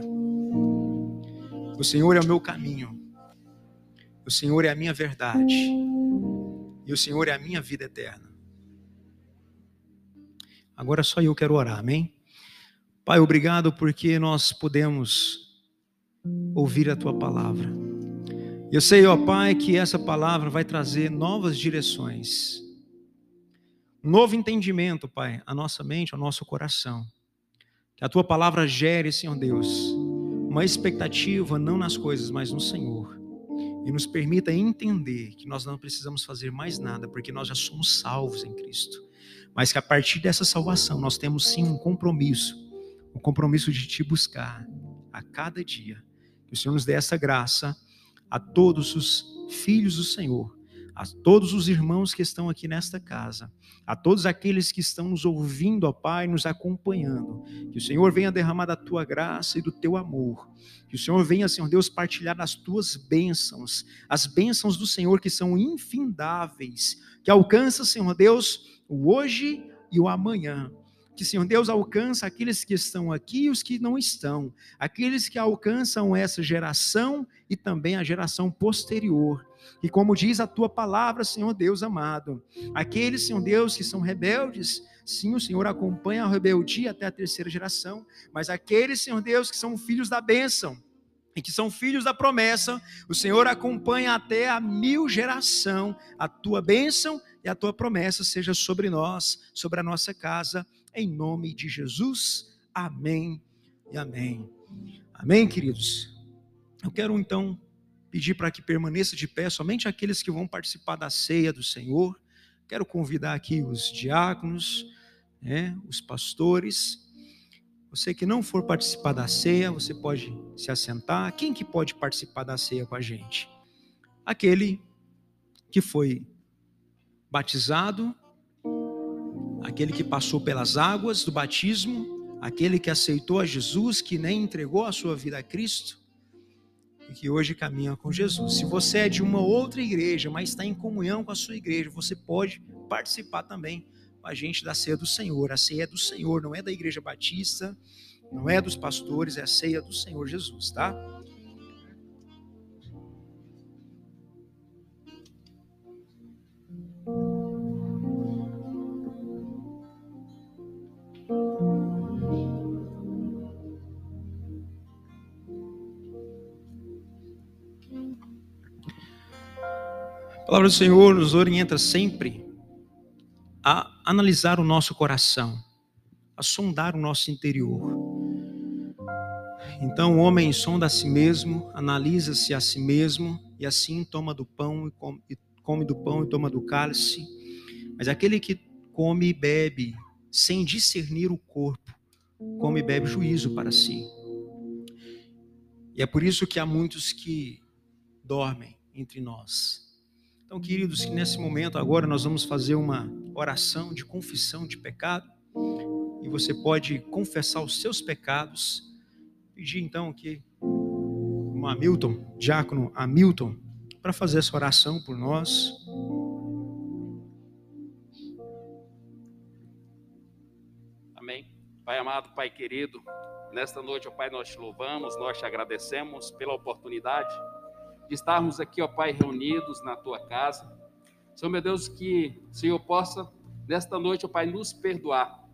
O Senhor é o meu caminho. O Senhor é a minha verdade. E o Senhor é a minha vida eterna. Agora só eu quero orar, amém? Pai, obrigado porque nós podemos ouvir a tua palavra. Eu sei, ó Pai, que essa palavra vai trazer novas direções, novo entendimento, Pai, à nossa mente, ao nosso coração. Que a tua palavra gere, Senhor Deus, uma expectativa não nas coisas, mas no Senhor. E nos permita entender que nós não precisamos fazer mais nada, porque nós já somos salvos em Cristo. Mas que a partir dessa salvação nós temos sim um compromisso, um compromisso de te buscar a cada dia. Que o Senhor nos dê essa graça a todos os filhos do Senhor, a todos os irmãos que estão aqui nesta casa, a todos aqueles que estão nos ouvindo, ó Pai, nos acompanhando. Que o Senhor venha derramar da tua graça e do teu amor. Que o Senhor venha, Senhor Deus, partilhar das tuas bênçãos, as bênçãos do Senhor que são infindáveis, que alcança, Senhor Deus, o hoje e o amanhã. Que, Senhor Deus, alcança aqueles que estão aqui e os que não estão, aqueles que alcançam essa geração e também a geração posterior. E como diz a tua palavra, Senhor Deus amado, aqueles, Senhor Deus, que são rebeldes, sim, o Senhor acompanha a rebeldia até a terceira geração, mas aqueles, Senhor Deus, que são filhos da bênção, e que são filhos da promessa, o Senhor acompanha até a mil geração a tua bênção e a tua promessa seja sobre nós, sobre a nossa casa, em nome de Jesus. Amém e amém. Amém, queridos. Eu quero então pedir para que permaneça de pé somente aqueles que vão participar da ceia do Senhor. Quero convidar aqui os diáconos, né, os pastores. Você que não for participar da ceia, você pode se assentar. Quem que pode participar da ceia com a gente? Aquele que foi batizado, aquele que passou pelas águas do batismo, aquele que aceitou a Jesus, que nem entregou a sua vida a Cristo e que hoje caminha com Jesus. Se você é de uma outra igreja, mas está em comunhão com a sua igreja, você pode participar também com a gente da ceia do Senhor. A ceia é do Senhor, não é da igreja batista, não é dos pastores, é a ceia do Senhor Jesus, tá? A palavra do Senhor nos orienta sempre a analisar o nosso coração, a sondar o nosso interior. Então o homem sonda a si mesmo, analisa-se a si mesmo e assim toma do pão e come, e come do pão e toma do cálice. Mas aquele que come e bebe sem discernir o corpo, come e bebe juízo para si. E é por isso que há muitos que dormem entre nós então, queridos, que nesse momento agora nós vamos fazer uma oração de confissão de pecado. E você pode confessar os seus pecados. Pedir então que o Hamilton, diácono Hamilton, para fazer essa oração por nós. Amém. Pai amado, Pai querido, nesta noite, ó Pai, nós te louvamos, nós te agradecemos pela oportunidade de estarmos aqui, ó Pai, reunidos na tua casa. Senhor, meu Deus, que o Senhor possa, nesta noite, ó Pai, nos perdoar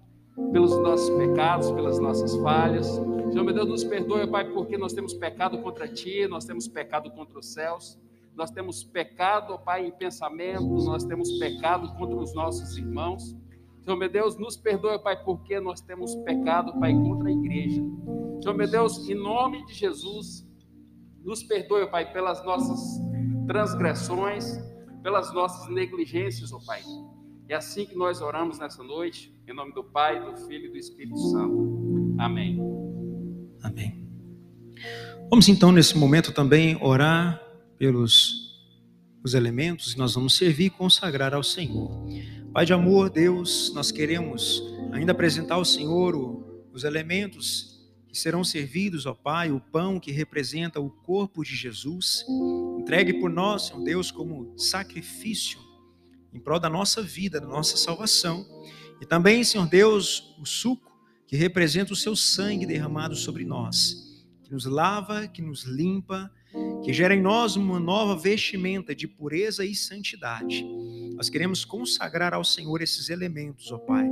pelos nossos pecados, pelas nossas falhas. Senhor, meu Deus, nos perdoe, ó Pai, porque nós temos pecado contra Ti, nós temos pecado contra os céus, nós temos pecado, ó Pai, em pensamentos, nós temos pecado contra os nossos irmãos. Senhor, meu Deus, nos perdoe, Pai, porque nós temos pecado, Pai, contra a igreja. Senhor, meu Deus, em nome de Jesus, nos perdoe, Pai, pelas nossas transgressões, pelas nossas negligências, ó Pai. É assim que nós oramos nessa noite, em nome do Pai, do Filho e do Espírito Santo. Amém. Amém. Vamos então, nesse momento, também orar pelos os elementos que nós vamos servir e consagrar ao Senhor. Pai de amor, Deus, nós queremos ainda apresentar ao Senhor os elementos que serão servidos, ó Pai, o pão que representa o corpo de Jesus, entregue por nós, Senhor Deus, como sacrifício em prol da nossa vida, da nossa salvação. E também, Senhor Deus, o suco que representa o seu sangue derramado sobre nós, que nos lava, que nos limpa, que gera em nós uma nova vestimenta de pureza e santidade. Nós queremos consagrar ao Senhor esses elementos, ó Pai